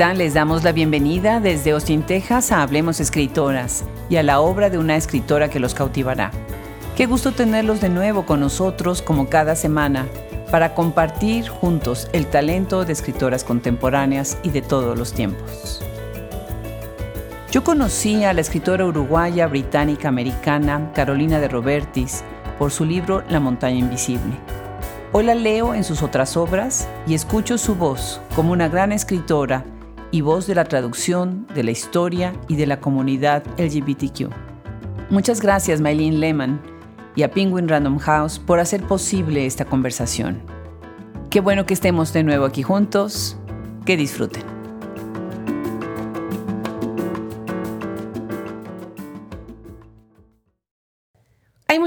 Les damos la bienvenida desde Austin, Texas a Hablemos Escritoras y a la obra de una escritora que los cautivará. Qué gusto tenerlos de nuevo con nosotros como cada semana para compartir juntos el talento de escritoras contemporáneas y de todos los tiempos. Yo conocí a la escritora uruguaya británica americana Carolina de Robertis por su libro La montaña invisible. Hoy la leo en sus otras obras y escucho su voz como una gran escritora y voz de la traducción, de la historia y de la comunidad LGBTQ. Muchas gracias, Maylene Lehman, y a Penguin Random House por hacer posible esta conversación. Qué bueno que estemos de nuevo aquí juntos. Que disfruten.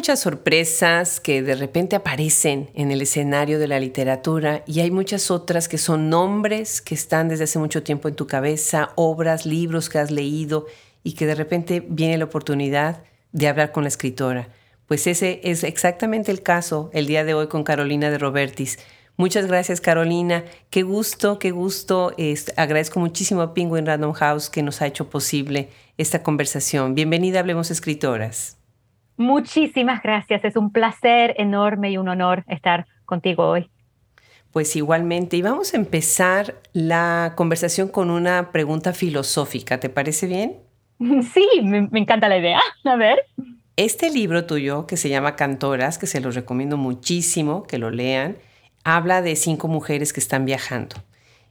Muchas sorpresas que de repente aparecen en el escenario de la literatura y hay muchas otras que son nombres que están desde hace mucho tiempo en tu cabeza, obras, libros que has leído y que de repente viene la oportunidad de hablar con la escritora. Pues ese es exactamente el caso el día de hoy con Carolina de Robertis. Muchas gracias Carolina, qué gusto, qué gusto. agradezco muchísimo a Penguin Random House que nos ha hecho posible esta conversación. Bienvenida Hablemos Escritoras. Muchísimas gracias, es un placer enorme y un honor estar contigo hoy. Pues igualmente, y vamos a empezar la conversación con una pregunta filosófica, ¿te parece bien? Sí, me, encanta la idea. A ver. Este libro tuyo, que se llama Cantoras, que se los recomiendo muchísimo que lo lean, habla de cinco mujeres que están viajando.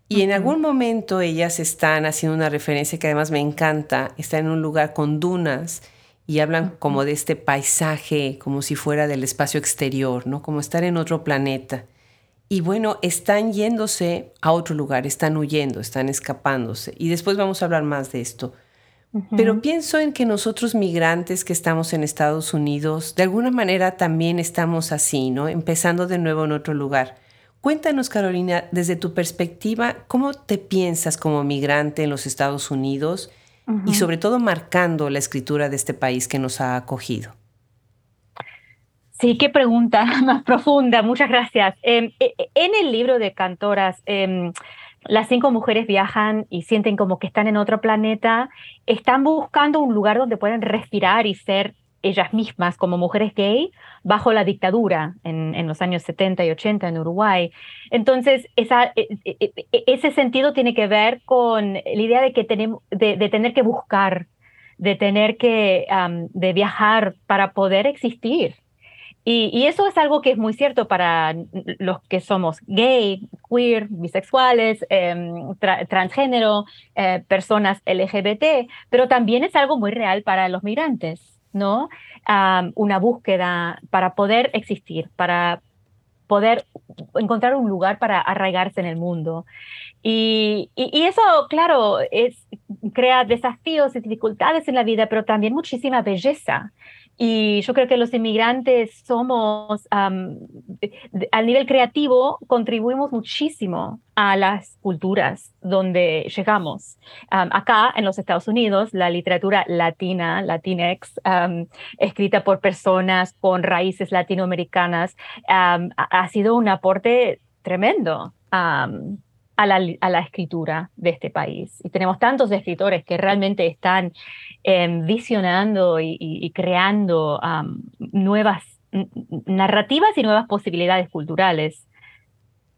Y en algún momento ellas están haciendo una referencia que además me encanta, está en un lugar con dunas y hablan como de este paisaje, como si fuera del espacio exterior, ¿no? Como estar en otro planeta. Y bueno, están yéndose a otro lugar, están huyendo, están escapándose. Y después vamos a hablar más de esto. Pero pienso en que nosotros migrantes que estamos en Estados Unidos, de alguna manera también estamos así, ¿no? Empezando de nuevo en otro lugar. Cuéntanos, Carolina, desde tu perspectiva, ¿cómo te piensas como migrante en los Estados Unidos? Y sobre todo marcando la escritura de este país que nos ha acogido? Sí, qué pregunta más profunda, muchas gracias. Em, e, e, en el libro de Cantoras, em, las cinco mujeres viajan y sienten como que están en otro planeta, están buscando un lugar donde pueden respirar y ser ellas mismas como mujeres gay bajo la dictadura en, los años 70 y 80 en Uruguay. Entonces, e, e, e, ese sentido tiene que ver con la idea de, que tenemos, de, tener que buscar, de tener que de viajar para poder existir. Y, eso es algo que es muy cierto para los que somos gay, queer, bisexuales, em, transgénero, eh, personas LGBT, pero también es algo muy real para los migrantes. ¿No? una búsqueda para poder existir, para poder encontrar un lugar para arraigarse en el mundo. Y, y, eso, claro, es, crea desafíos y dificultades en la vida, pero también muchísima belleza. Y yo creo que los inmigrantes somos, al nivel creativo, contribuimos muchísimo a las culturas donde llegamos. acá en los Estados Unidos, la literatura latina, Latinx, escrita por personas con raíces latinoamericanas, ha sido un aporte tremendo a la, escritura de este país. Y tenemos tantos escritores que realmente están em, visionando y, creando nuevas narrativas y nuevas posibilidades culturales.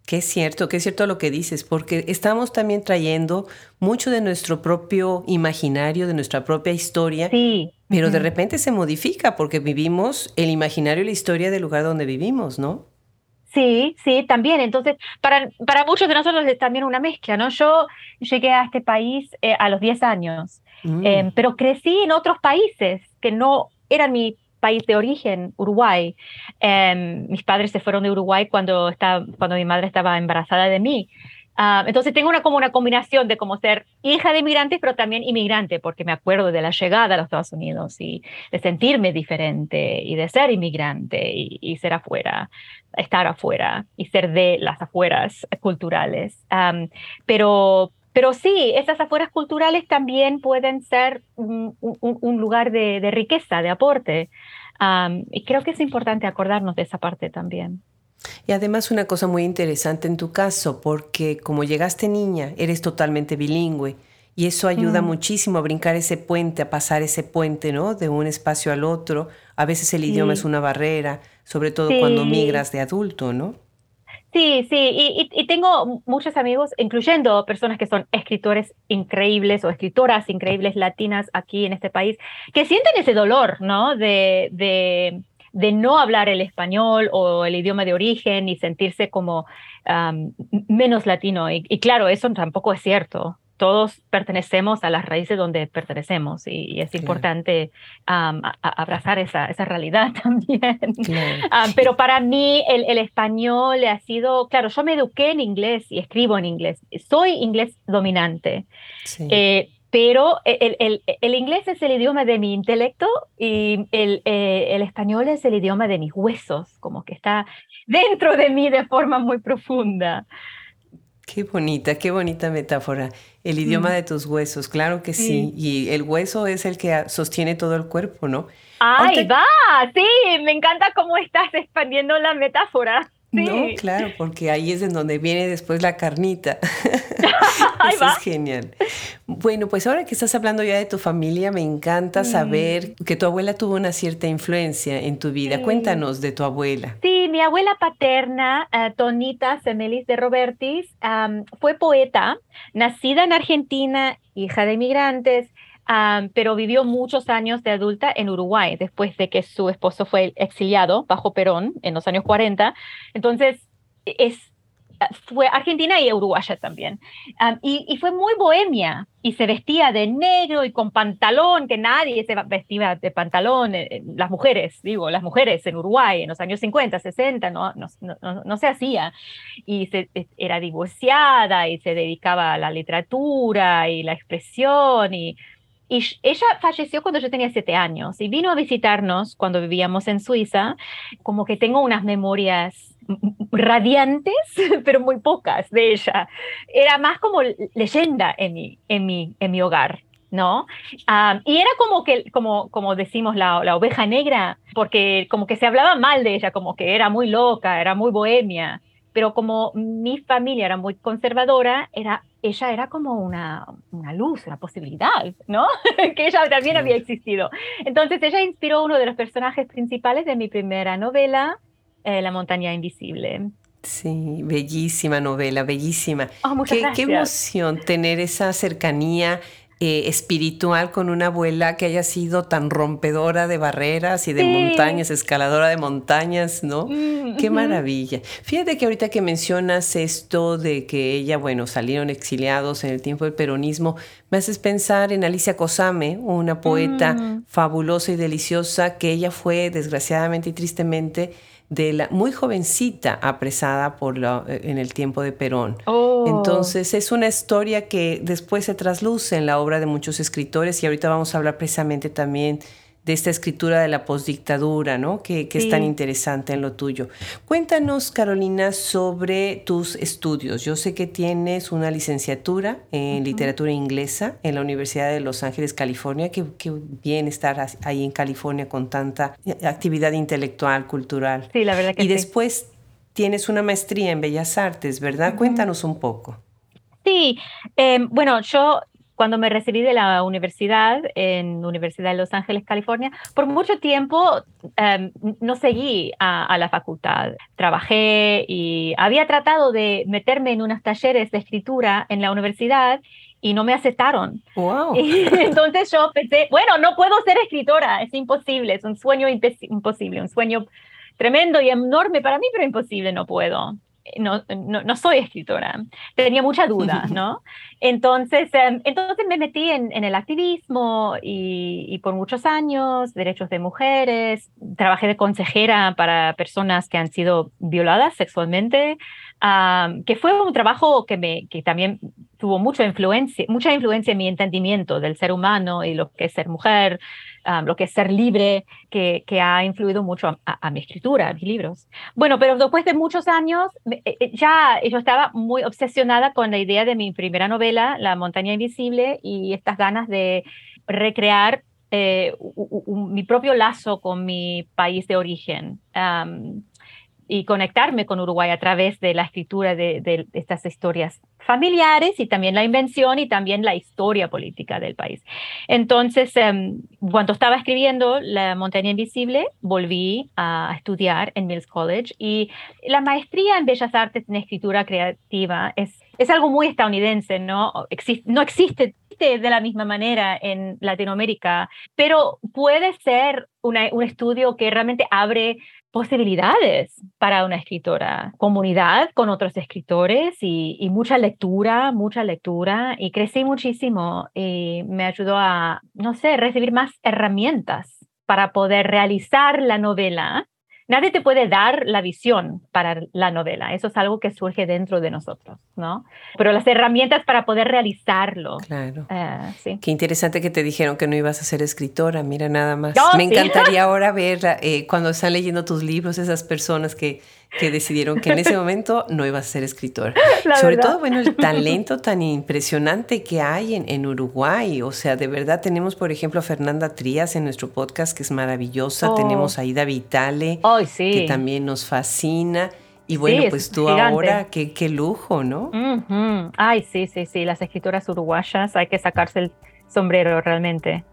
Qué cierto, qué cierto lo que dices, porque estamos también trayendo mucho de nuestro propio imaginario, de nuestra propia historia, sí. pero de repente se modifica porque vivimos el imaginario y la historia del lugar donde vivimos, ¿no? Sí, sí, también. Entonces, para, para muchos de nosotros es también una mezcla, ¿no? Yo llegué a este país eh, a los 10 años, mm. em, pero crecí en otros países que no eran mi país de origen, Uruguay. Em, mis padres se fueron de Uruguay cuando, estaba, cuando mi madre estaba embarazada de mí. Ah, entonces tengo una, como una combinación de como ser hija de inmigrantes, pero también inmigrante, porque me acuerdo de la llegada a los Estados Unidos y de sentirme diferente y de ser inmigrante y, ser afuera, estar afuera y ser de las afueras culturales. pero, pero sí, esas afueras culturales también pueden ser un, lugar de, riqueza, de aporte. y creo que es importante acordarnos de esa parte también. Y además una cosa muy interesante en tu caso, porque como llegaste niña, eres totalmente bilingüe y eso ayuda mm. muchísimo a brincar ese puente, a pasar ese puente, ¿no? De un espacio al otro. A veces el idioma es una barrera, sobre todo cuando migras de adulto, ¿no? Sí, sí, y, tengo muchos amigos, incluyendo personas que son escritores increíbles o escritoras increíbles latinas aquí en este país, que sienten ese dolor, ¿no? De, de, de no hablar el español o el idioma de origen y sentirse como menos latino. Y, y, claro, eso tampoco es cierto. Todos pertenecemos a las raíces donde pertenecemos y, es importante abrazar esa, esa, realidad también. pero para mí el, el, español ha sido, claro, yo me eduqué en inglés y escribo en inglés, soy inglés dominante, eh, pero el, el, el, inglés es el idioma de mi intelecto y el, eh, el español es el idioma de mis huesos, como que está dentro de mí de forma muy profunda. Qué bonita, qué bonita metáfora. El idioma de tus huesos, claro que sí. Y el hueso es el que sostiene todo el cuerpo, ¿no? ¡Ay, va! Sí, me encanta cómo estás expandiendo la metáfora. No, claro, porque ahí es en donde viene después la carnita. Eso es genial. Bueno, pues ahora que estás hablando ya de tu familia, me encanta mm. saber que tu abuela tuvo una cierta influencia en tu vida. Cuéntanos de tu abuela. Sí, mi abuela paterna, uh, Tonita Semelis de Robertis, fue poeta, nacida en Argentina, hija de inmigrantes pero vivió muchos años de adulta en Uruguay después de que su esposo fue exiliado bajo Perón en los años 40. Entonces, es, fue argentina y uruguaya también. y, fue muy bohemia y se vestía de negro y con pantalón, que nadie se vestía de pantalón, eh, eh, las mujeres, digo, las mujeres en Uruguay en los años 50, 60, no, no, no, se hacía. Y se, era divorciada y se dedicaba a la literatura y la expresión y y ella falleció cuando yo tenía siete años y vino a visitarnos cuando vivíamos en Suiza. Como que tengo unas memorias radiantes, pero muy pocas de ella. Era más como leyenda en mi, en mi, en mi hogar. ¿no? y era como que, como, como decimos, la, la, oveja negra, porque como que se hablaba mal de ella, como que era muy loca, era muy bohemia, pero como mi familia era muy conservadora, era ella era como una, una luz, una posibilidad, ¿no? que ella también había existido. Entonces ella inspiró uno de los personajes principales de mi primera novela, eh, La montaña invisible. Sí, bellísima novela, bellísima. Oh, qué, qué emoción tener esa cercanía eh, espiritual con una abuela que haya sido tan rompedora de barreras y de montañas, escaladora de montañas, ¿no? Mm, Qué maravilla. Fíjate que ahorita que mencionas esto de que ella, bueno, salieron exiliados en el tiempo del peronismo, me haces pensar en Alicia Cosame, una poeta mm. fabulosa y deliciosa que ella fue desgraciadamente y tristemente de la muy jovencita apresada por eh, en el tiempo de Perón. Oh. Entonces es una historia que después se trasluce en la obra de muchos escritores y ahorita vamos a hablar precisamente también de esta escritura de la postdictadura, ¿no? Que, es tan interesante en lo tuyo. Cuéntanos, Carolina, sobre tus estudios. Yo sé que tienes una licenciatura en literatura inglesa en la Universidad de Los Ángeles, California. Qué, bien estar ahí en California con tanta actividad intelectual, cultural. Sí, la verdad que Y después tienes una maestría en Bellas Artes, ¿verdad? Cuéntanos un poco. Sí, em, bueno, yo cuando me recibí de la universidad, en Universidad de Los Ángeles, California, por mucho tiempo em, no seguí a, la facultad. Trabajé y había tratado de meterme en unos talleres de escritura en la universidad y no me aceptaron. Wow. entonces yo pensé, bueno, no puedo ser escritora, es imposible, es un sueño imposible, un sueño tremendo y enorme para mí, pero imposible, no puedo no, no, soy escritora, tenía mucha duda, ¿no? Entonces, em, entonces me metí en, el activismo y, por muchos años, derechos de mujeres, trabajé de consejera para personas que han sido violadas sexualmente, que fue un trabajo que, me, que también tuvo mucha influencia, mucha influencia en mi entendimiento del ser humano y lo que es ser mujer, lo que es ser libre, que, que ha influido mucho a, mi escritura, a mis libros. Bueno, pero después de muchos años, eh, eh, ya yo estaba muy obsesionada con la idea de mi primera novela, La montaña invisible, y estas ganas de recrear eh, mi propio lazo con mi país de origen. y conectarme con Uruguay a través de la escritura de, estas historias familiares y también la invención y también la historia política del país. Entonces, em, cuando estaba escribiendo La montaña invisible, volví a estudiar en Mills College y la maestría en Bellas Artes en escritura creativa es, es algo muy estadounidense, ¿no? no existe de la misma manera en Latinoamérica, pero puede ser un estudio que realmente abre posibilidades para una escritora, comunidad con otros escritores y, mucha lectura, mucha lectura. Y crecí muchísimo y me ayudó a, no sé, recibir más herramientas para poder realizar la novela nadie te puede dar la visión para la novela. Eso es algo que surge dentro de nosotros, ¿no? Pero las herramientas para poder realizarlo. Claro. Eh, sí. Qué interesante que te dijeron que no ibas a ser escritora. Mira, nada más. Me encantaría ahora ver eh, cuando están leyendo tus libros esas personas que que decidieron que en ese momento no iba a ser escritor. Sobre todo, bueno, el talento tan impresionante que hay en, Uruguay. O sea, de verdad tenemos, por ejemplo, a Fernanda Trías en nuestro podcast, que es maravillosa. Oh. Tenemos a Ida Vitale, que también nos fascina. Y bueno, pues tú ahora, qué, qué, lujo, ¿no? Ay, sí, sí, sí, las escritoras uruguayas, hay que sacarse el sombrero realmente.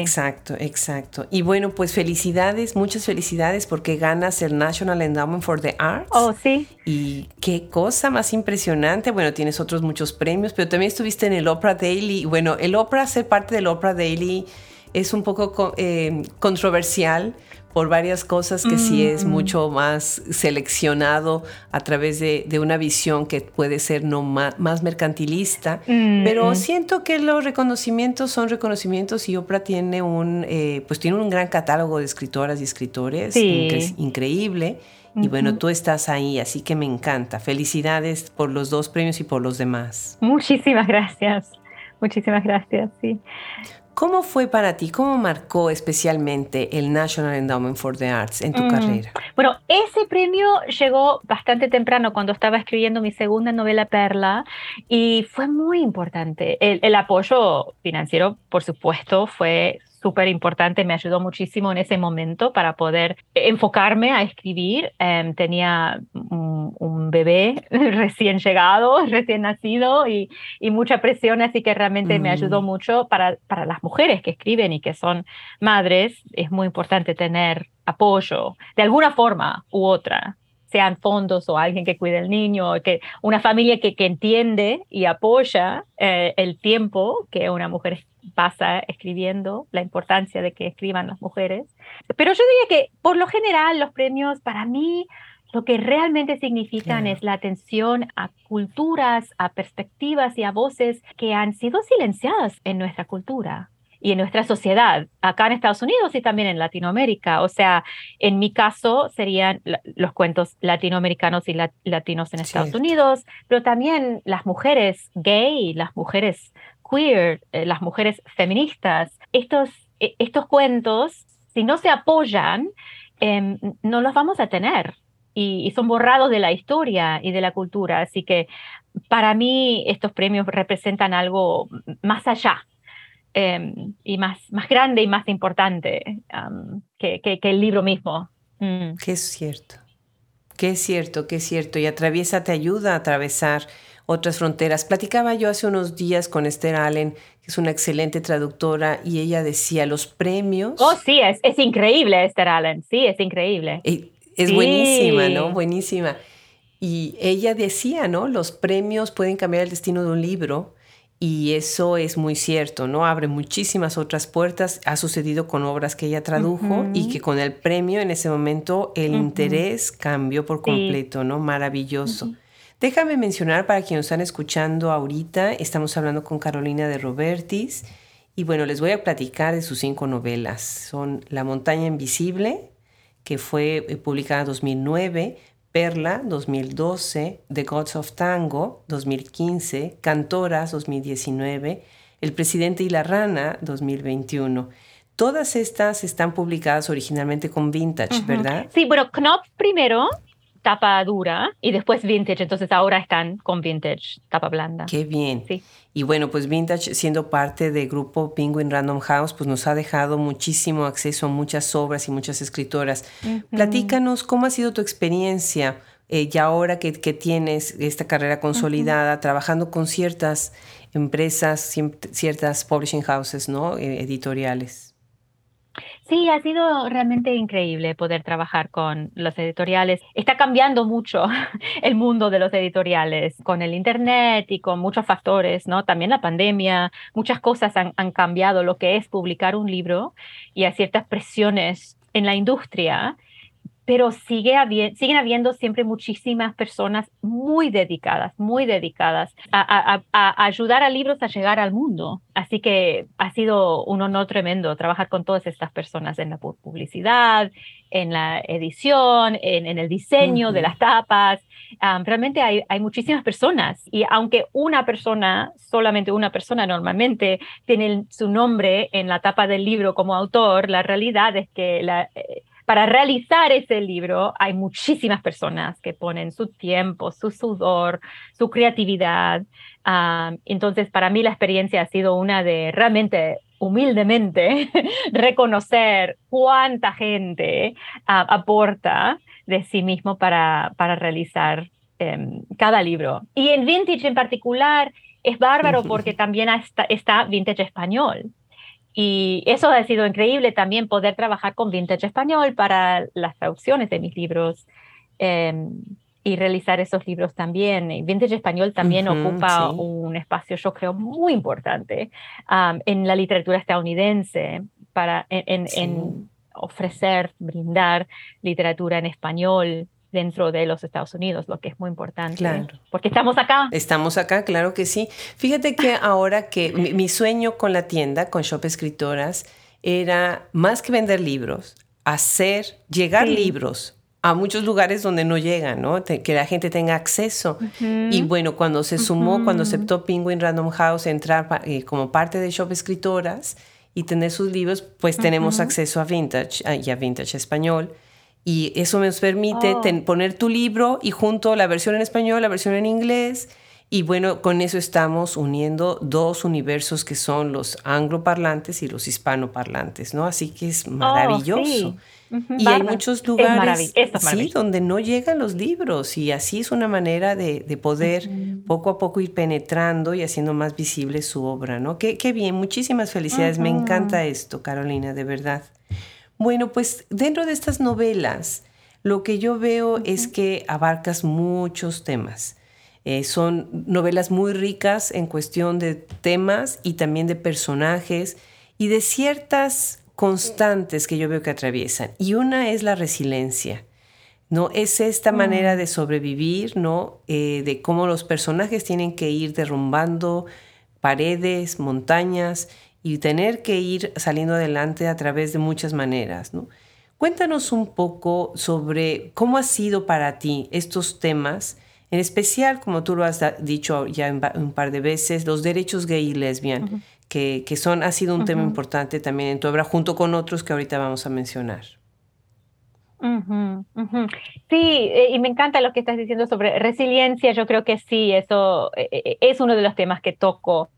Exacto, exacto. Y bueno, pues felicidades, muchas felicidades porque ganas el National Endowment for the Arts. Oh, sí. Y qué cosa más impresionante. Bueno, tienes otros muchos premios, pero también estuviste en el Opera Daily. Bueno, el Opera, ser parte del Opera Daily es un poco eh, controversial por varias cosas que sí es mm. mucho más seleccionado a través de, una visión que puede ser no más, mercantilista, mm, pero mm. siento que los reconocimientos son reconocimientos y Oprah tiene un, eh, pues tiene un gran catálogo de escritoras y escritores increíble. Y bueno, tú estás ahí, así que me encanta. Felicidades por los dos premios y por los demás. Muchísimas gracias. Muchísimas gracias, sí. ¿Cómo fue para ti? ¿Cómo marcó especialmente el National Endowment for the Arts en tu mm. carrera? Bueno, ese premio llegó bastante temprano cuando estaba escribiendo mi segunda novela Perla y fue muy importante. El, apoyo financiero, por supuesto, fue súper importante, me ayudó muchísimo en ese momento para poder enfocarme a escribir. Em, tenía un, bebé recién llegado, recién nacido y, mucha presión, así que realmente me ayudó mm. mucho para, para las mujeres que escriben y que son madres. Es muy importante tener apoyo de alguna forma u otra sean fondos o alguien que cuide al niño, que una familia que, que entiende y apoya eh, el tiempo que una mujer pasa escribiendo, la importancia de que escriban las mujeres. Pero yo diría que por lo general los premios para mí lo que realmente significan es la atención a culturas, a perspectivas y a voces que han sido silenciadas en nuestra cultura y en nuestra sociedad, acá en Estados Unidos y también en Latinoamérica. O sea, en mi caso serían los cuentos latinoamericanos y latinos en Estados Unidos, pero también las mujeres gay, las mujeres queer, eh, las mujeres feministas. Estos, e, estos cuentos, si no se apoyan, em, no los vamos a tener y, son borrados de la historia y de la cultura. Así que para mí estos premios representan algo más allá em, y más, más grande y más importante que, que, el libro mismo. Mm. Que es cierto, que es cierto, que es cierto. Y atraviesa, te ayuda a atravesar otras fronteras. Platicaba yo hace unos días con Esther Allen, que es una excelente traductora, y ella decía, los premios... Oh, sí, es, es increíble Esther Allen, sí, es increíble. es buenísima, ¿no? Buenísima. Y ella decía, ¿no? Los premios pueden cambiar el destino de un libro. Y eso es muy cierto, ¿no? Abre muchísimas otras puertas. Ha sucedido con obras que ella tradujo y que con el premio en ese momento el interés cambió por completo, ¿no? Maravilloso. Déjame mencionar para quienes están escuchando ahorita, estamos hablando con Carolina de Robertis y bueno, les voy a platicar de sus cinco novelas. Son La montaña invisible, que fue eh, publicada en 2009, Perla 2012, The Gods of Tango 2015, Cantoras 2019, El presidente y la rana 2021. Todas estas están publicadas originalmente con Vintage, ¿verdad? Sí, bueno, Knopf primero tapa dura y después vintage, entonces ahora están con vintage, tapa blanda. Qué bien. Sí. Y bueno, pues Vintage, siendo parte del grupo Penguin Random House, pues nos ha dejado muchísimo acceso a muchas obras y muchas escritoras. Platícanos cómo ha sido tu experiencia eh, y ahora que, tienes esta carrera consolidada, trabajando con ciertas empresas, ciertas publishing houses, ¿no? Eh, editoriales. Sí, ha sido realmente increíble poder trabajar con los editoriales. Está cambiando mucho el mundo de los editoriales con el Internet y con muchos factores, ¿no? También la pandemia, muchas cosas han, cambiado lo que es publicar un libro y hay ciertas presiones en la industria pero sigue siguen habiendo siempre muchísimas personas muy dedicadas, muy dedicadas a, ayudar a libros a llegar al mundo. Así que ha sido un honor tremendo trabajar con todas estas personas en la publicidad, en la edición, en, el diseño de las tapas. realmente hay, hay muchísimas personas y aunque una persona, solamente una persona normalmente tiene su nombre en la tapa del libro como autor, la realidad es que la... Eh, para realizar ese libro hay muchísimas personas que ponen su tiempo, su sudor, su creatividad. entonces, para mí la experiencia ha sido una de realmente humildemente reconocer cuánta gente aporta de sí mismo para, para realizar em, cada libro. Y en Vintage en particular es bárbaro porque también está, está Vintage Español. Y eso ha sido increíble también poder trabajar con Vintage Español para las traducciones de mis libros em, y realizar esos libros también. Y Vintage Español también ocupa un espacio, yo creo, muy importante en la literatura estadounidense para en ofrecer, brindar literatura en español dentro de los Estados Unidos, lo que es muy importante. Claro. Porque estamos acá. Estamos acá, claro que sí. Fíjate que ahora que mi, sueño con la tienda, con Shop Escritoras, era más que vender libros, hacer llegar libros a muchos lugares donde no llegan, ¿no? que la gente tenga acceso. Y bueno, cuando se sumó, cuando aceptó Penguin Random House entrar eh, como parte de Shop Escritoras y tener sus libros, pues tenemos acceso a Vintage y a Vintage Español. Y eso nos permite oh. poner tu libro y junto la versión en español, la versión en inglés. Y bueno, con eso estamos uniendo dos universos que son los angloparlantes y los hispanoparlantes, ¿no? Así que es oh, maravilloso. Y hay muchos lugares sí, donde no llegan los libros y así es una manera de, poder poco a poco ir penetrando y haciendo más visible su obra, ¿no? Qué, qué bien, muchísimas felicidades, me encanta esto, Carolina, de verdad. Bueno, pues dentro de estas novelas, lo que yo veo es que abarcas muchos temas. Eh, son novelas muy ricas en cuestión de temas y también de personajes y de ciertas constantes que yo veo que atraviesan. Y una es la resiliencia. ¿no? Es esta manera de sobrevivir, ¿no? Eh, de cómo los personajes tienen que ir derrumbando paredes, montañas y tener que ir saliendo adelante a través de muchas maneras. ¿no? Cuéntanos un poco sobre cómo ha sido para ti estos temas, en especial, como tú lo has dicho ya un par de veces, los derechos gay y lesbian, que, que, son, ha sido un tema importante también en tu obra, junto con otros que ahorita vamos a mencionar. Sí, eh, y me encanta lo que estás diciendo sobre resiliencia. Yo creo que sí, eso eh, eh, es uno de los temas que toco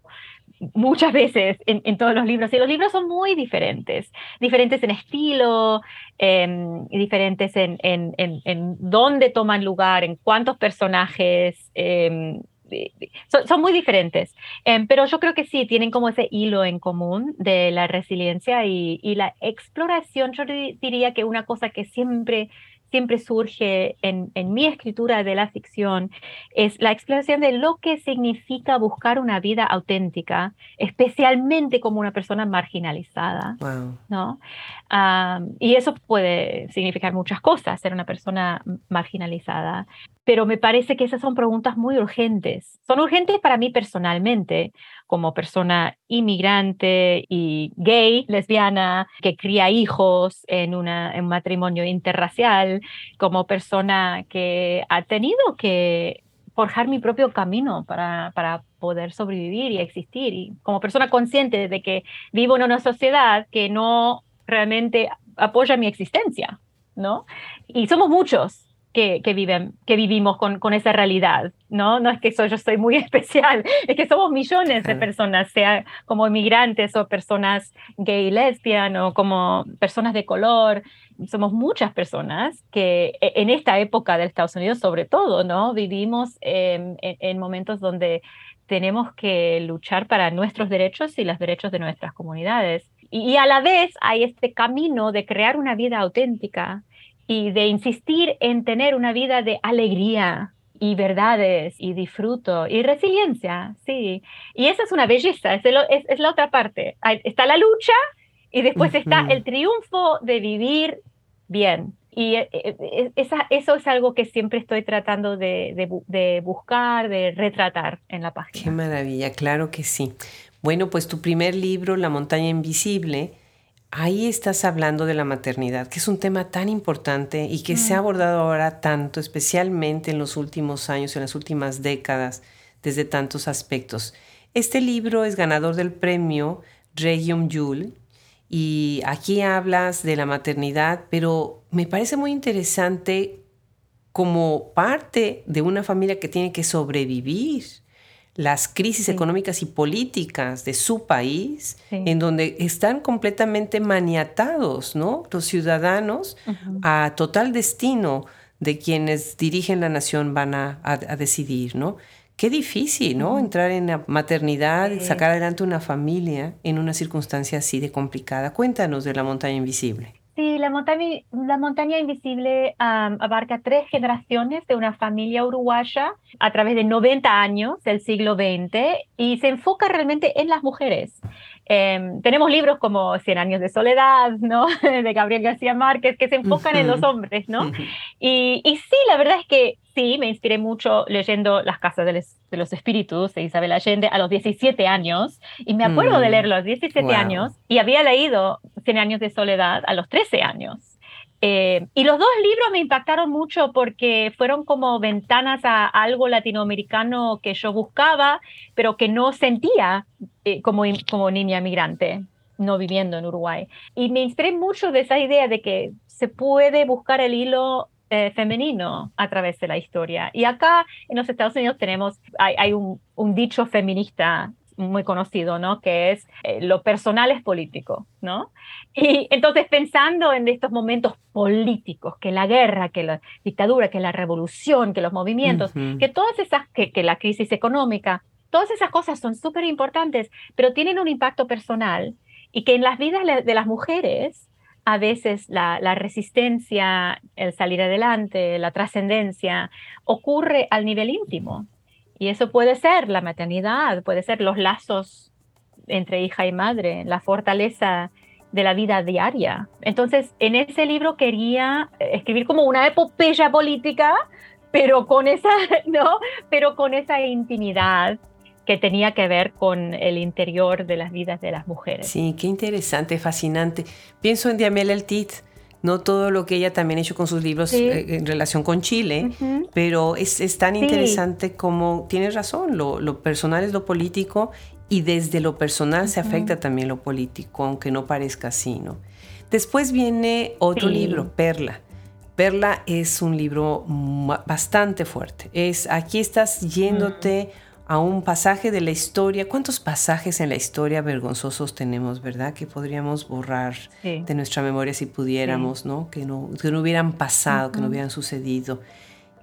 muchas veces en, todos los libros. Y los libros son muy diferentes, diferentes en estilo, em, diferentes en, en, dónde toman lugar, en cuántos personajes. Em, son, muy diferentes, em, pero yo creo que sí, tienen como ese hilo en común de la resiliencia y, y la exploración. Yo diría que una cosa que siempre siempre surge en, mi escritura de la ficción es la exploración de lo que significa buscar una vida auténtica, especialmente como una persona marginalizada. ¿no? y eso puede significar muchas cosas, ser una persona marginalizada pero me parece que esas son preguntas muy urgentes. Son urgentes para mí personalmente, como persona inmigrante y gay, lesbiana, que cría hijos en, un matrimonio interracial, como persona que ha tenido que forjar mi propio camino para, para poder sobrevivir y existir, y como persona consciente de que vivo en una sociedad que no realmente apoya mi existencia, ¿no? Y somos muchos, que, viven, que vivimos con, con, esa realidad, ¿no? No es que yo soy muy especial, es que somos millones de personas, sea como inmigrantes o personas gay, lesbian o como personas de color, somos muchas personas que e, en esta época de Estados Unidos sobre todo, ¿no? Vivimos en, en momentos donde tenemos que luchar para nuestros derechos y los derechos de nuestras comunidades. Y, y, a la vez hay este camino de crear una vida auténtica y de insistir en tener una vida de alegría y verdades y disfruto y resiliencia, sí. Y esa es una belleza, es, es, la otra parte. está la lucha y después está el triunfo de vivir bien. Y eh, eh, esa, eso es algo que siempre estoy tratando de, de, de, buscar, de retratar en la página. Qué maravilla, claro que sí. Bueno, pues tu primer libro, La montaña invisible, ahí estás hablando de la maternidad, que es un tema tan importante y que se ha mm. abordado ahora tanto, especialmente en los últimos años, en las últimas décadas, desde tantos aspectos. Este libro es ganador del premio Regium Jule y aquí hablas de la maternidad, pero me parece muy interesante como parte de una familia que tiene que sobrevivir las crisis económicas y políticas de su país, en donde están completamente maniatados, ¿no? Los ciudadanos a total destino de quienes dirigen la nación van a, decidir, ¿no? Qué difícil, ¿no? Entrar en la maternidad, sacar adelante una familia en una circunstancia así de complicada. Cuéntanos de la montaña invisible. Sí, la montaña, la montaña invisible abarca tres generaciones de una familia uruguaya a través de 90 años del siglo XX y se enfoca realmente en las mujeres. Em, tenemos libros como Cien años de soledad, ¿no? de Gabriel García Márquez, que se enfocan en los hombres, ¿no? y, y, sí, la verdad es que sí, me inspiré mucho leyendo Las Casas de, los Espíritus de Isabel Allende a los 17 años, y me acuerdo de mm. leerlo a los 17 años, y había leído Cien años de soledad a los 13 años. Eh, y los dos libros me impactaron mucho porque fueron como ventanas a algo latinoamericano que yo buscaba, pero que no sentía eh, como, como niña migrante, no viviendo en Uruguay. Y me inspiré mucho de esa idea de que se puede buscar el hilo eh, femenino a través de la historia. Y acá en los Estados Unidos tenemos, hay, un, un, dicho feminista muy conocido, ¿no? Que es eh, lo personal es político, ¿no? Y entonces pensando en estos momentos políticos, que la guerra, que la dictadura, que la revolución, que los movimientos, que todas esas, que, que la crisis económica, todas esas cosas son súper importantes, pero tienen un impacto personal y que en las vidas de las mujeres a veces la, la, resistencia, el salir adelante, la trascendencia, ocurre al nivel íntimo. Y eso puede ser la maternidad, puede ser los lazos entre hija y madre, la fortaleza de la vida diaria. Entonces, en ese libro quería escribir como una epopeya política, pero con esa, ¿no? Pero con esa intimidad que tenía que ver con el interior de las vidas de las mujeres. Sí, qué interesante, fascinante. Pienso en Diamela Eltit, no todo lo que ella también ha hecho con sus libros eh, en relación con Chile, pero es, tan interesante como, tienes razón, lo, personal es lo político y desde lo personal se afecta también lo político, aunque no parezca así, ¿no? Después viene otro libro, Perla. Perla es un libro bastante fuerte. Es aquí estás yéndote a un pasaje de la historia. ¿Cuántos pasajes en la historia vergonzosos tenemos, verdad? Que podríamos borrar de nuestra memoria si pudiéramos, ¿no? Que, ¿no? que no hubieran pasado, que no hubieran sucedido.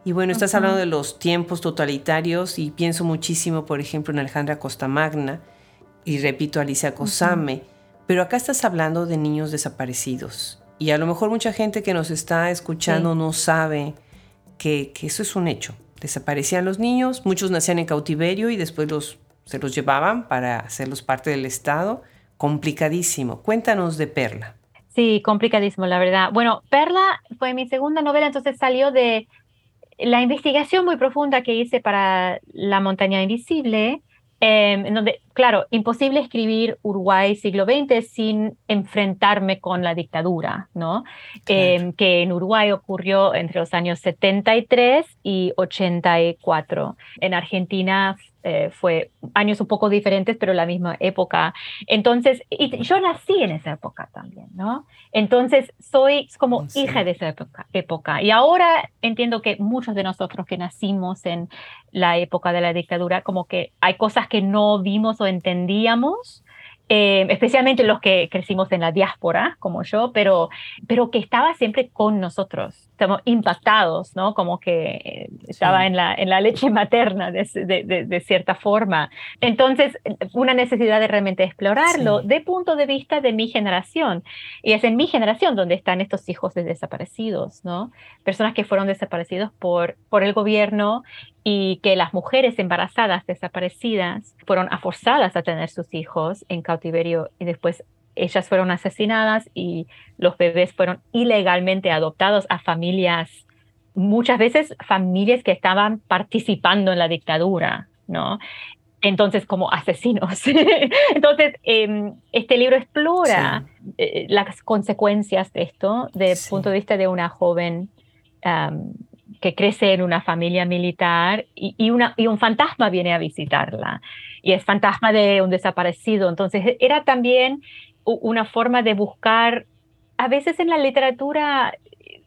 Y bueno, estás hablando de los tiempos totalitarios y pienso muchísimo, por ejemplo, en Alejandra Costamagna y repito, Alicia Cosame, pero acá estás hablando de niños desaparecidos. Y a lo mejor mucha gente que nos está escuchando no sabe que, que eso es un hecho Desaparecían los niños, muchos nacían en cautiverio y después los, se los llevaban para hacerlos parte del Estado. Complicadísimo. Cuéntanos de Perla. Sí, complicadísimo, la verdad. Bueno, Perla fue mi segunda novela, entonces salió de la investigación muy profunda que hice para La montaña invisible Em, en donde, claro, imposible escribir Uruguay siglo XX sin enfrentarme con la dictadura, ¿no? Em, que en Uruguay ocurrió entre los años 73 y 84. En Argentina eh, fue años un poco diferentes, pero la misma época. Entonces, y yo nací en esa época también, ¿no? Entonces, soy como oh, hija de esa época, época. Y ahora entiendo que muchos de nosotros que nacimos en la época de la dictadura, como que hay cosas que no vimos o entendíamos eh, especialmente los que crecimos en la diáspora, como yo, pero, pero que estaba siempre con nosotros. Estamos impactados, ¿no? Como que estaba en, la, en la leche materna de, de, de, cierta forma. Entonces, una necesidad de realmente explorarlo de punto de vista de mi generación. Y es en mi generación donde están estos hijos de desaparecidos, ¿no? Personas que fueron desaparecidos por, por el gobierno y que las mujeres embarazadas desaparecidas fueron forzadas a tener sus hijos en cautiverio y después ellas fueron asesinadas y los bebés fueron ilegalmente adoptados a familias, muchas veces familias que estaban participando en la dictadura, ¿no? Entonces, como asesinos. Entonces, em, este libro explora eh, las consecuencias de esto desde el punto de vista de una joven que crece en una familia militar y, una, y un fantasma viene a visitarla. Y es fantasma de un desaparecido. Entonces era también una forma de buscar, a veces en la literatura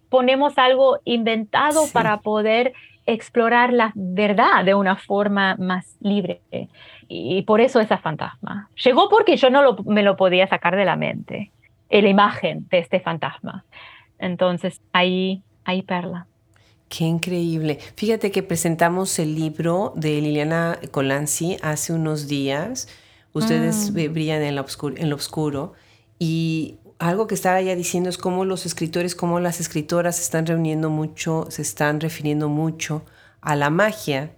ponemos algo inventado para poder explorar la verdad de una forma más libre. Y, por eso esa fantasma. Llegó porque yo no me lo podía sacar de la mente, la imagen de este fantasma. Entonces ahí, ahí perla. Qué increíble. Fíjate que presentamos el libro de Liliana Colanzi hace unos días. Ustedes mm. brillan en lo, oscuro, en lo oscuro. Y algo que estaba ya diciendo es cómo los escritores, cómo las escritoras se están reuniendo mucho, se están refiriendo mucho a la magia.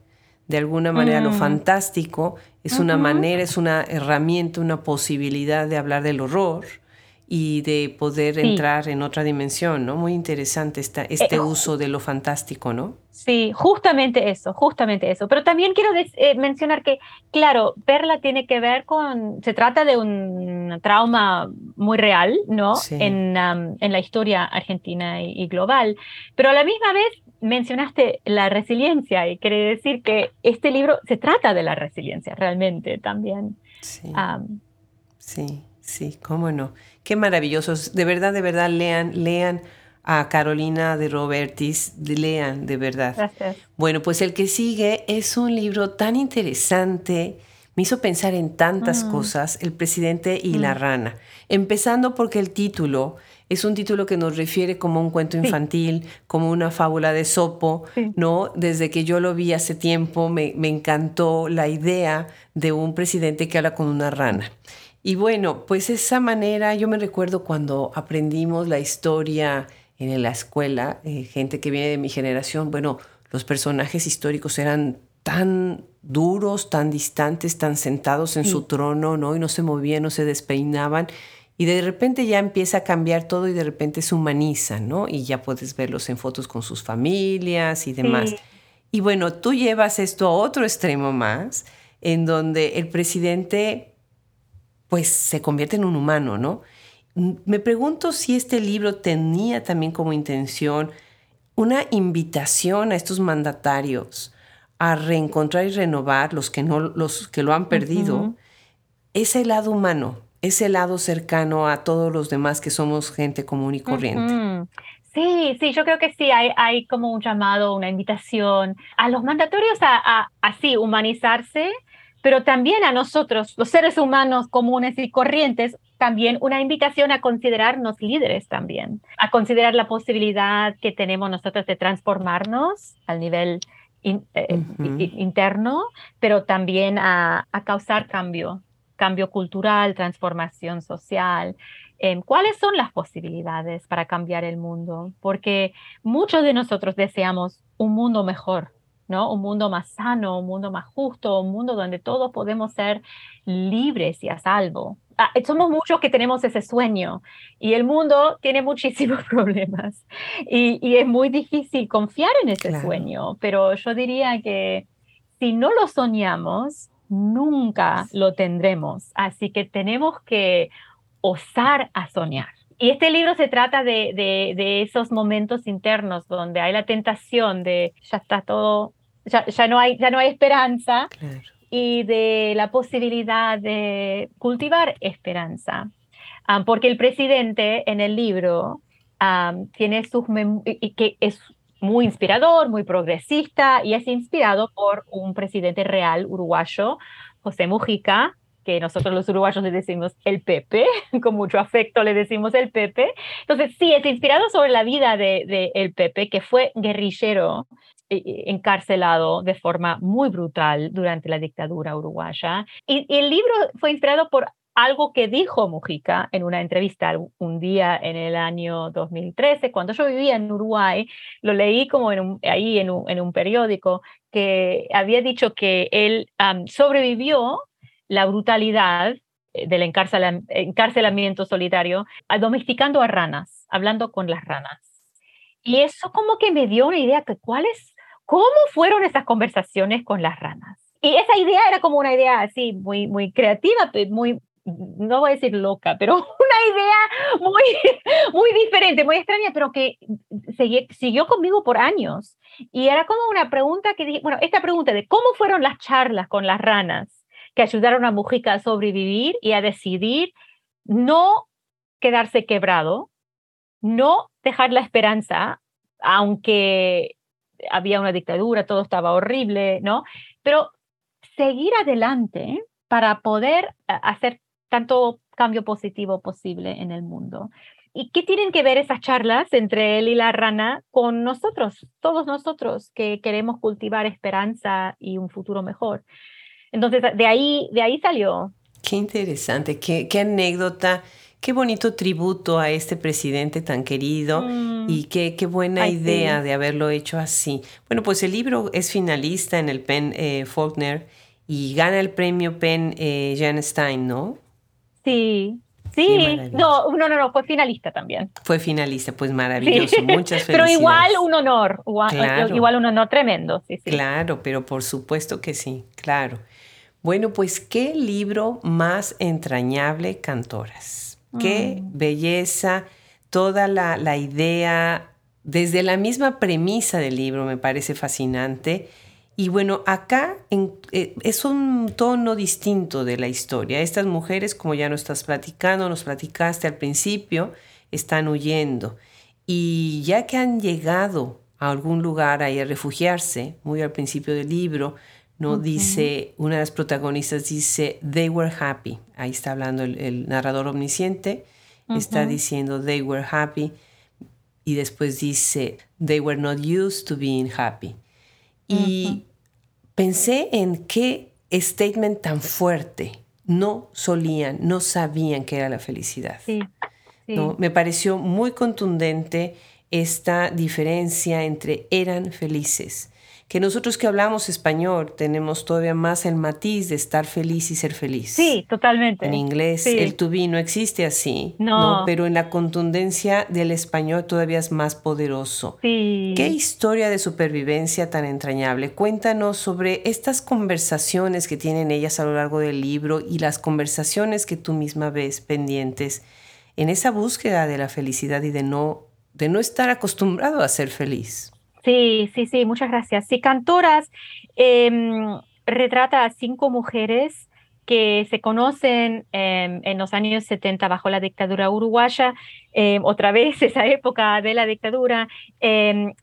De alguna manera, lo mm. fantástico es una manera, es una herramienta, una posibilidad de hablar del horror y de poder entrar en otra dimensión, ¿no? Muy interesante esta, eh, este uso de lo fantástico, ¿no? Sí, justamente eso, justamente eso. Pero también quiero eh, mencionar que, claro, Perla tiene que ver con, se trata de un trauma muy real, ¿no? En, en, la historia argentina y, global, pero a la misma vez mencionaste la resiliencia y quiere decir que este libro se trata de la resiliencia realmente también. Sí. sí. Sí, cómo no. Qué maravillosos. De verdad, de verdad, lean, lean a Carolina de Robertis, lean, de verdad. Gracias. Bueno, pues el que sigue es un libro tan interesante, me hizo pensar en tantas mm. cosas, El presidente y la mm. rana. Empezando porque el título es un título que nos refiere como un cuento infantil, como una fábula de Sopo, ¿no? Desde que yo lo vi hace tiempo, me, me encantó la idea de un presidente que habla con una rana. Y bueno, pues esa manera, yo me recuerdo cuando aprendimos la historia en la escuela, eh, gente que viene de mi generación, bueno, los personajes históricos eran tan duros, tan distantes, tan sentados en su trono, ¿no? Y no se movían, no se despeinaban. Y de repente ya empieza a cambiar todo y de repente se humaniza, ¿no? Y ya puedes verlos en fotos con sus familias y demás. Y bueno, tú llevas esto a otro extremo más, en donde el presidente pues se convierte en un humano, ¿no? Me pregunto si este libro tenía también como intención una invitación a estos mandatarios a reencontrar y renovar los que no los que lo han perdido ese lado humano, ese lado cercano a todos los demás que somos gente común y corriente. Sí, sí, yo creo que sí, hay, hay como un llamado, una invitación a los mandatorios a, a así humanizarse pero también a nosotros, los seres humanos comunes y corrientes, también una invitación a considerarnos líderes también, a considerar la posibilidad que tenemos nosotros de transformarnos al nivel eh, interno, pero también a, causar cambio, cambio cultural, transformación social. Em, ¿Cuáles son las posibilidades para cambiar el mundo? Porque muchos de nosotros deseamos un mundo mejor, ¿no? Un mundo más sano, un mundo más justo, un mundo donde todos podemos ser libres y a salvo. Ah, somos muchos que tenemos ese sueño y el mundo tiene muchísimos problemas y, es muy difícil confiar en ese sueño, pero yo diría que si no lo soñamos, nunca lo tendremos. Así que tenemos que osar a soñar. Y este libro se trata de, de, esos momentos internos donde hay la tentación de ya está todo ya, no, hay, ya no hay esperanza. y de la posibilidad de cultivar esperanza. Ah, porque el presidente en el libro ah, tiene sus y que es muy inspirador, muy progresista y es inspirado por un presidente real uruguayo, José Mujica, que nosotros los uruguayos le decimos el Pepe, con mucho afecto le decimos el Pepe. Entonces, sí, es inspirado sobre la vida de, el Pepe, que fue guerrillero encarcelado de forma muy brutal durante la dictadura uruguaya. y, el libro fue inspirado por algo que dijo Mujica en una entrevista un día en el año 2013, cuando yo vivía en Uruguay, lo leí como en ahí en un, periódico, que había dicho que él sobrevivió la brutalidad eh, del encarcelamiento solitario, domesticando a ranas, hablando con las ranas. Y eso como que me dio una idea de cuáles, cómo fueron esas conversaciones con las ranas. Y esa idea era como una idea así, muy, muy creativa, muy, no voy a decir loca, pero una idea muy, muy diferente, muy extraña, pero que siguió conmigo por años. Y era como una pregunta que dije, bueno, esta pregunta de cómo fueron las charlas con las ranas que ayudaron a Mujica a sobrevivir y a decidir no quedarse quebrado, no dejar la esperanza, aunque había una dictadura, todo estaba horrible, ¿no? Pero seguir adelante para poder hacer tanto cambio positivo posible en el mundo. ¿Y qué tienen que ver esas charlas entre él y la rana con nosotros, todos nosotros que queremos cultivar esperanza y un futuro mejor? Entonces, de ahí, de ahí salió. Qué interesante, qué, qué anécdota, qué bonito tributo a este presidente tan querido mm. y qué, qué buena idea de haberlo hecho así. Bueno, pues el libro es finalista en el PEN eh, Faulkner y gana el premio PEN eh, Jan Stein, ¿no? Sí, Sí, no, no, no, fue finalista también. Fue finalista, pues maravilloso, muchas felicidades. Pero igual un honor, igual, un honor tremendo, sí, sí. Claro, pero por supuesto que sí, claro. Bueno, pues qué libro más entrañable, Cantoras. Qué mm. belleza, toda la, la idea, desde la misma premisa del libro me parece fascinante y bueno, acá eh, es un tono distinto de la historia. Estas mujeres, como ya nos estás platicando, nos platicaste al principio, están huyendo. Y ya que han llegado a algún lugar ahí a refugiarse, muy al principio del libro, ¿no? Dice, una de las protagonistas dice, they were happy. Ahí está hablando el, narrador omnisciente, está diciendo, they were happy. Y después dice, they were not used to being happy. Y pensé en qué statement tan fuerte. No solían, no sabían qué era la felicidad. ¿no? Me pareció muy contundente esta diferencia entre eran felices que nosotros que hablamos español tenemos todavía más el matiz de estar feliz y ser feliz. Sí, totalmente. En inglés el to be no existe así, no. Pero en la contundencia del español todavía es más poderoso. Sí. Qué historia de supervivencia tan entrañable. Cuéntanos sobre estas conversaciones que tienen ellas a lo largo del libro y las conversaciones que tú misma ves pendientes en esa búsqueda de la felicidad y de no de no estar acostumbrado a ser feliz. Sí, sí, sí, muchas gracias. Sí, Cantoras em, retrata a cinco mujeres que se conocen em, en los años 70 bajo la dictadura uruguaya, em, otra vez esa época de la dictadura,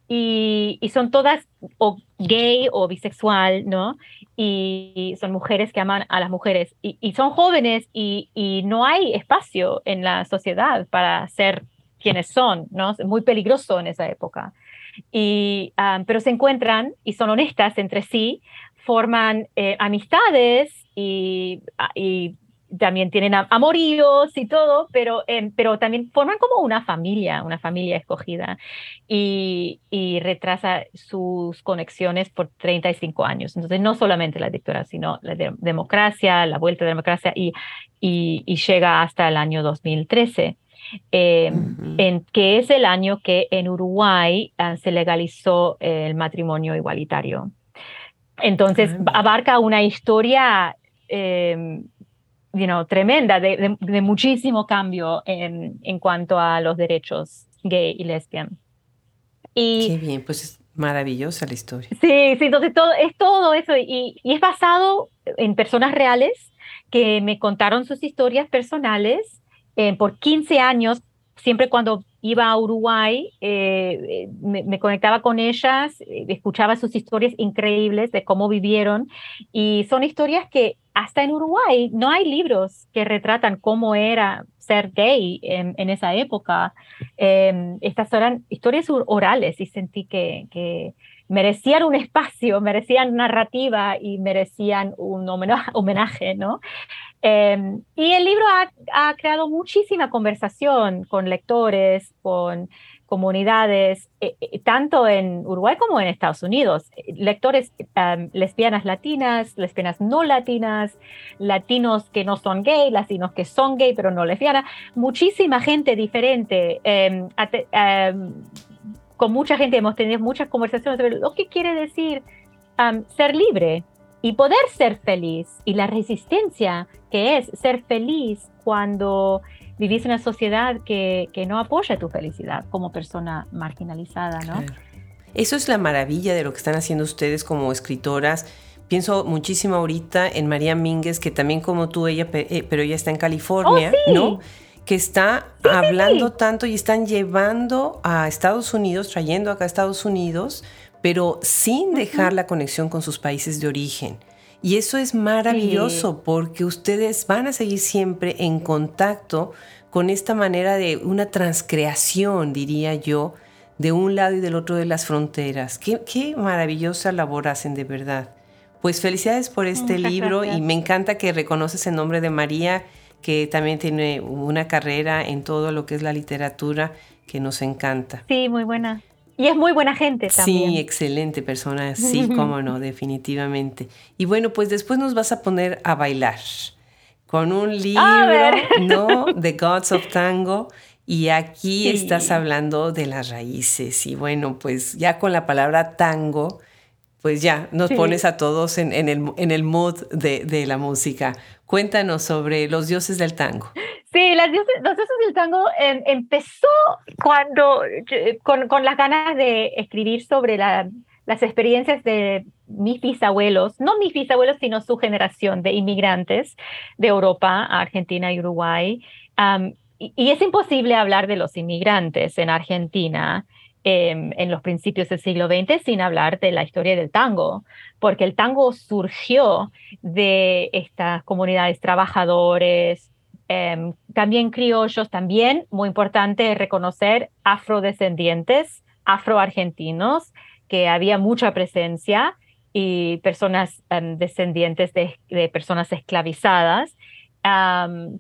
y, son todas o gay o bisexual, ¿no? Y, son mujeres que aman a las mujeres, y, son jóvenes y, y, no hay espacio en la sociedad para ser quienes son, ¿no? Es muy peligroso en esa época y, ah, pero se encuentran y son honestas entre sí, forman eh, amistades ah, y, también tienen amoríos y todo, pero, em, pero también forman como una familia, una familia escogida y, retrasa sus conexiones por 35 años. Entonces, no solamente la dictadura, sino la democracia, la vuelta de la democracia y, y, llega hasta el año 2013. Eh, en, que es el año que en Uruguay ah, se legalizó el matrimonio igualitario. Entonces, abarca una historia eh, tremenda de, muchísimo cambio en, en, cuanto a los derechos gay y lesbian. Y, Qué bien, pues es maravillosa la historia. Sí, sí, entonces todo, es todo eso y, y es basado en personas reales que me contaron sus historias personales eh, por 15 años, siempre cuando iba a Uruguay, eh, me, conectaba con ellas, escuchaba sus historias increíbles de cómo vivieron y son historias que hasta en Uruguay no hay libros que retratan cómo era ser gay en, esa época. Em, estas eran historias orales y sentí que, que merecían un espacio, merecían narrativa y merecían un homenaje, ¿no? Em, y el libro ha, creado muchísima conversación con lectores, con comunidades, eh, eh, tanto en Uruguay como en Estados Unidos. Lectores em, lesbianas latinas, lesbianas no latinas, latinos que no son gay, latinos que son gay pero no lesbianas, muchísima gente diferente. Em, con mucha gente hemos tenido muchas conversaciones sobre lo que quiere decir ser libre y poder ser feliz y la resistencia que es ser feliz cuando vivís en una sociedad que, que no apoya tu felicidad como persona marginalizada, ¿no? Eso es la maravilla de lo que están haciendo ustedes como escritoras. Pienso muchísimo ahorita en María Mínguez, que también como tú, ella, eh, pero ella está en California, oh, ¿no? que está hablando tanto y están llevando a Estados Unidos, trayendo acá a Estados Unidos, pero sin dejar la conexión con sus países de origen. Y eso es maravilloso porque ustedes van a seguir siempre en contacto con esta manera de una transcreación, diría yo, de un lado y del otro de las fronteras. Qué, qué maravillosa labor hacen de verdad. Pues felicidades por este libro y me encanta que reconoces el nombre de María que también tiene una carrera en todo lo que es la literatura que nos encanta. Sí, muy buena. Y es muy buena gente también. Sí, excelente persona, sí, cómo no, definitivamente. Y bueno, pues después nos vas a poner a bailar con un libro, ¿no? The Gods of Tango. Y aquí estás hablando de las raíces. Y bueno, pues ya con la palabra tango, pues ya nos pones a todos en, el, en el mood de, de, la música. Cuéntanos sobre los dioses del tango. Sí, las dioses, los dioses del tango em, empezó cuando, con, con, las ganas de escribir sobre la, las experiencias de mis bisabuelos, no mis bisabuelos, sino su generación de inmigrantes de Europa a Argentina y Uruguay. y, y, es imposible hablar de los inmigrantes en Argentina Em, en los principios del siglo XX sin hablar de la historia del tango, porque el tango surgió de estas comunidades trabajadores, em, también criollos, también muy importante reconocer afrodescendientes, afroargentinos, que había mucha presencia y personas em, descendientes de, personas esclavizadas.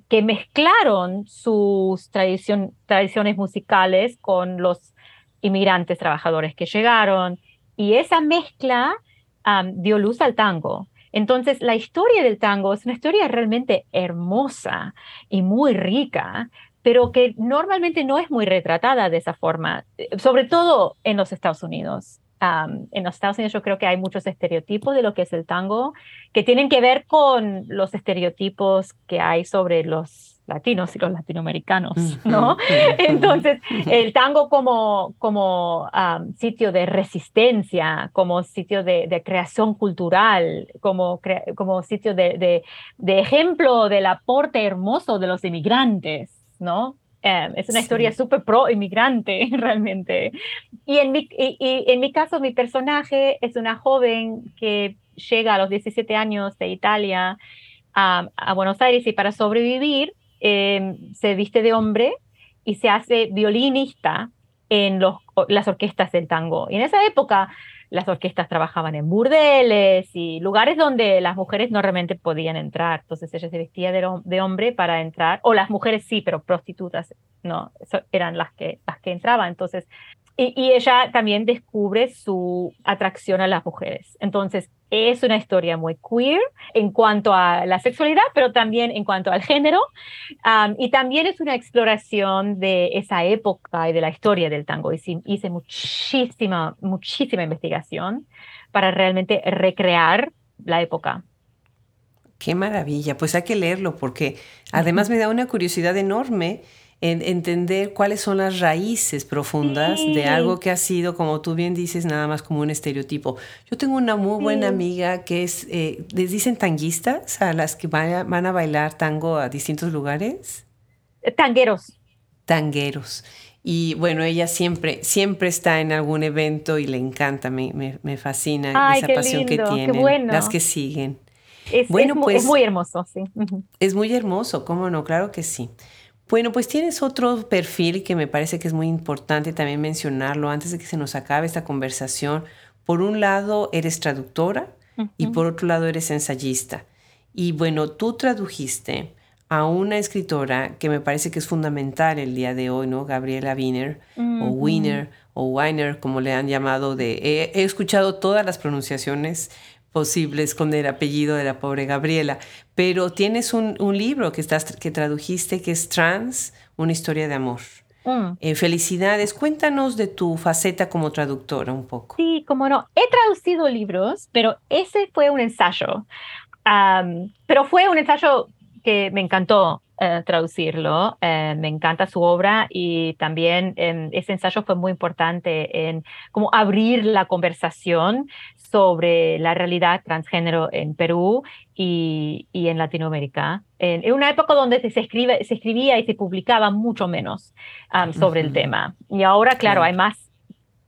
que mezclaron sus tradiciones musicales con los inmigrantes trabajadores que llegaron y esa mezcla dio luz al tango. Entonces, la historia del tango es una historia realmente hermosa y muy rica, pero que normalmente no es muy retratada de esa forma, eh, sobre todo en los Estados Unidos. en los Estados Unidos yo creo que hay muchos estereotipos de lo que es el tango que tienen que ver con los estereotipos que hay sobre los latinos y los latinoamericanos, ¿no? Entonces, el tango como, como sitio de resistencia, como sitio de, creación cultural, como, como sitio de, de, ejemplo del aporte hermoso de los inmigrantes, ¿no? Em, es una historia súper pro inmigrante, realmente. Y en, mi, y, en mi caso, mi personaje es una joven que llega a los 17 años de Italia a, a Buenos Aires y para sobrevivir Em, se viste de hombre y se hace violinista en las orquestas del tango. Y en esa época las orquestas trabajaban en burdeles y lugares donde las mujeres no realmente podían entrar. Entonces ella se vestía de, de hombre para entrar, o las mujeres sí, pero prostitutas no, eran las que, las que entraban. Entonces y, ella también descubre su atracción a las mujeres. Entonces, es una historia muy queer en cuanto a la sexualidad, pero también en cuanto al género. y también es una exploración de esa época y de la historia del tango. Hice, hice muchísima, muchísima investigación para realmente recrear la época. Qué maravilla, pues hay que leerlo porque además me da una curiosidad enorme entender cuáles son las raíces profundas de algo que ha sido, como tú bien dices, nada más como un estereotipo. Yo tengo una muy buena amiga que es, eh, les dicen tanguistas a las que van a, bailar tango a distintos lugares. Tangueros. Tangueros. Y bueno, ella siempre, siempre está en algún evento y le encanta, me, me, fascina esa pasión que tiene. Las que siguen. Es, bueno, pues, es muy hermoso, sí. Es muy hermoso, ¿cómo no? Claro que sí. Bueno, pues tienes otro perfil que me parece que es muy importante también mencionarlo antes de que se nos acabe esta conversación. Por un lado, eres traductora y por otro lado, eres ensayista. Y bueno, tú tradujiste a una escritora que me parece que es fundamental el día de hoy, ¿no? Gabriela Wiener o Wiener o Weiner, como le han llamado. De, he escuchado todas las pronunciaciones posibles con el apellido de la pobre Gabriela. Pero tienes un, libro que, estás, que tradujiste que es Trans, una historia de amor. Mm. Eh, felicidades. Cuéntanos de tu faceta como traductora un poco. Sí, como no. He traducido libros, pero ese fue un ensayo. pero fue un ensayo que me encantó eh, traducirlo. Eh, me encanta su obra y también em, ese ensayo fue muy importante en como abrir la conversación sobre la realidad transgénero en Perú y, y en Latinoamérica, en, una época donde se, escribe, se escribía y se publicaba mucho menos sobre el tema. Y ahora, claro, hay más,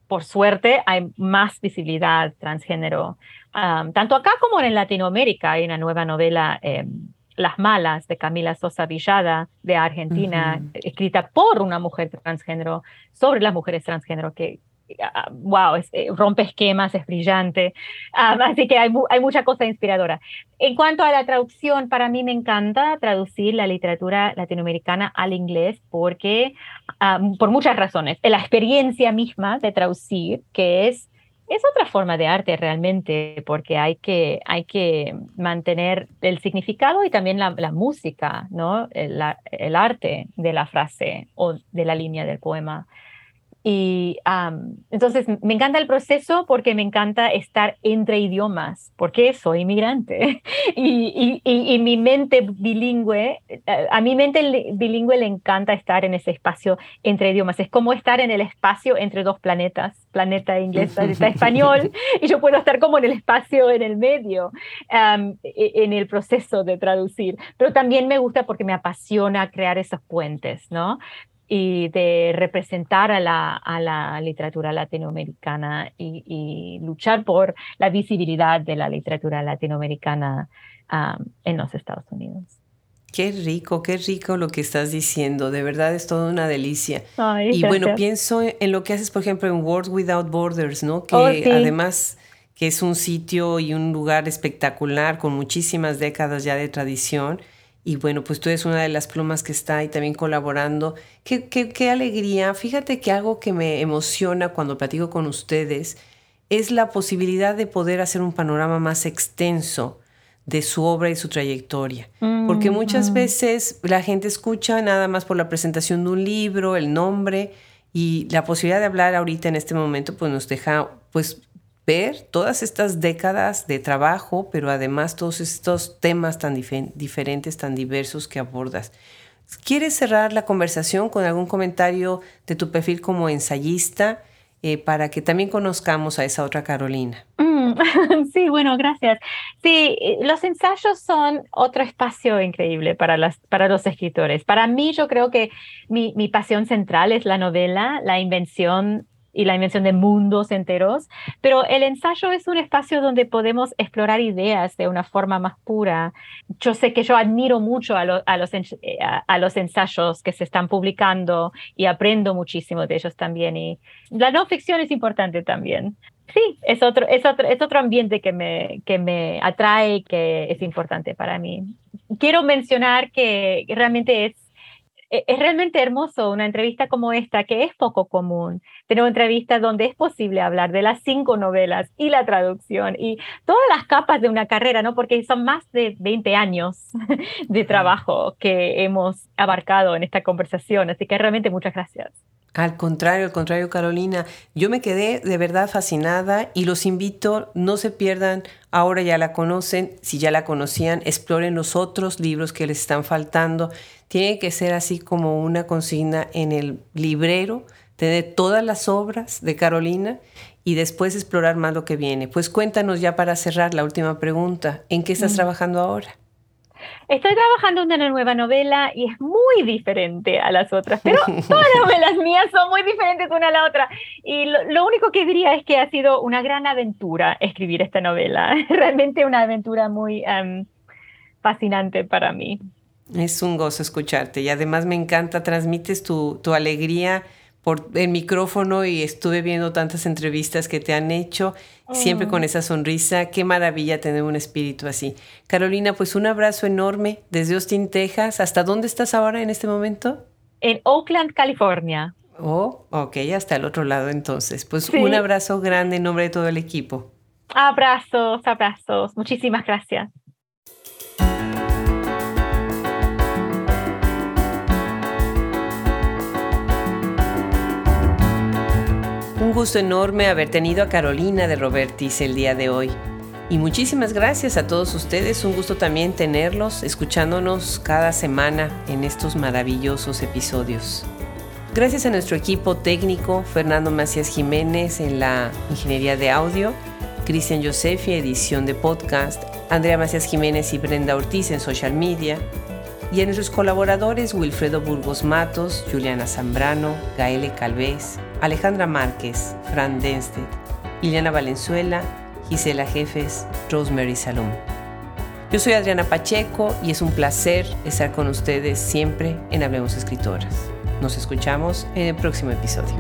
por suerte, hay más visibilidad transgénero, tanto acá como en Latinoamérica. Hay una nueva novela. Em, las Malas de Camila Sosa Villada de Argentina, escrita por una mujer transgénero, sobre las mujeres transgénero, que, ah, wow, eh, rompe esquemas, es brillante. Ah, así que hay, hay, mucha cosa inspiradora. En cuanto a la traducción, para mí me encanta traducir la literatura latinoamericana al inglés porque, ah, por muchas razones. La experiencia misma de traducir, que es es otra forma de arte realmente, porque hay que, hay que mantener el significado y también la, música, ¿no? El, el, arte de la frase o de la línea del poema. Y entonces me encanta el proceso porque me encanta estar entre idiomas, porque soy inmigrante. y, y, mi mente bilingüe, eh, a mi mente bilingüe le encanta estar en ese espacio entre idiomas. Es como estar en el espacio entre dos planetas, planeta inglés, planeta español, y yo puedo estar como en el espacio en el medio, e, en el proceso de traducir. Pero también me gusta porque me apasiona crear esos puentes, ¿no? Y de representar a la, a la literatura latinoamericana y, luchar por la visibilidad de la literatura latinoamericana en los Estados Unidos. Qué rico, qué rico lo que estás diciendo. De verdad es toda una delicia. y bueno, pienso en lo que haces, por ejemplo, en World Without Borders, ¿no? Que oh, además que es un sitio y un lugar espectacular con muchísimas décadas ya de tradición y bueno, pues tú eres una de las plumas que está ahí también colaborando. Qué, qué, qué alegría. Fíjate que algo que me emociona cuando platico con ustedes es la posibilidad de poder hacer un panorama más extenso de su obra y su trayectoria. Porque muchas veces la gente escucha nada más por la presentación de un libro, el nombre, y la posibilidad de hablar ahorita en este momento pues nos deja pues ver todas estas décadas de trabajo, pero además todos estos temas tan diferentes, tan diversos que abordas. ¿Quieres cerrar la conversación con algún comentario de tu perfil como ensayista eh, para que también conozcamos a esa otra Carolina? Mm, sí, bueno, gracias. Sí, eh, los ensayos son otro espacio increíble para, las, para los escritores. Para mí, yo creo que mi, mi pasión central es la novela, la invención y la invención de mundos enteros, pero el ensayo es un espacio donde podemos explorar ideas de una forma más pura. Yo sé que yo admiro mucho a, los, eh, a, los ensayos que se están publicando y aprendo muchísimo de ellos también. Y la no ficción es importante también. Sí, es otro, es otro, es otro ambiente que me, que me atrae y que es importante para mí. Quiero mencionar que realmente es es realmente hermoso una entrevista como esta, que es poco común, tener una entrevista donde es posible hablar de las cinco novelas y la traducción y todas las capas de una carrera, ¿no? Porque son más de 20 años de trabajo que hemos abarcado en esta conversación, así que realmente muchas gracias. Al contrario, al contrario, Carolina, yo me quedé de verdad fascinada y los invito, no se pierdan, ahora ya la conocen, si ya la conocían, exploren los otros libros que les están faltando. Tiene que ser así como una consigna en el librero, tener todas las obras de Carolina y después explorar más lo que viene. Pues cuéntanos ya para cerrar la última pregunta, ¿en qué estás mm. trabajando ahora? Estoy trabajando en una nueva novela y es muy diferente a las otras, pero todas las novelas mías son muy diferentes una a la otra. Y lo, único que diría es que ha sido una gran aventura escribir esta novela, realmente una aventura muy em, fascinante para mí. Es un gozo escucharte y además me encanta, transmites tu, tu alegría por el micrófono y estuve viendo tantas entrevistas que te han hecho, siempre con oh. esa sonrisa. Qué maravilla tener un espíritu así. Carolina, pues un abrazo enorme desde Austin, Texas. ¿Hasta dónde estás ahora en este momento? En Oakland, California. Oh, ok, hasta el otro lado entonces. Pues un abrazo grande en nombre de todo el equipo. Abrazos, abrazos. Muchísimas gracias. Un gusto enorme haber tenido a Carolina de Robertis el día de hoy. Y muchísimas gracias a todos ustedes. Un gusto también tenerlos escuchándonos cada semana en estos maravillosos episodios. Gracias a nuestro equipo técnico, Fernando Macías Jiménez en la ingeniería de audio, Cristian Josefi, edición de podcast, Andrea Macías Jiménez y Brenda Ortiz en social media, y a nuestros colaboradores Wilfredo Burgos Matos, Juliana Zambrano, Gaele Calvez, Alejandra Márquez, Fran Denstedt, Liliana Valenzuela, Gisela Jefes, Rosemary Salom. Yo soy Adriana Pacheco y es un placer estar con ustedes siempre en Hablemos Escritoras. Nos escuchamos en el próximo episodio.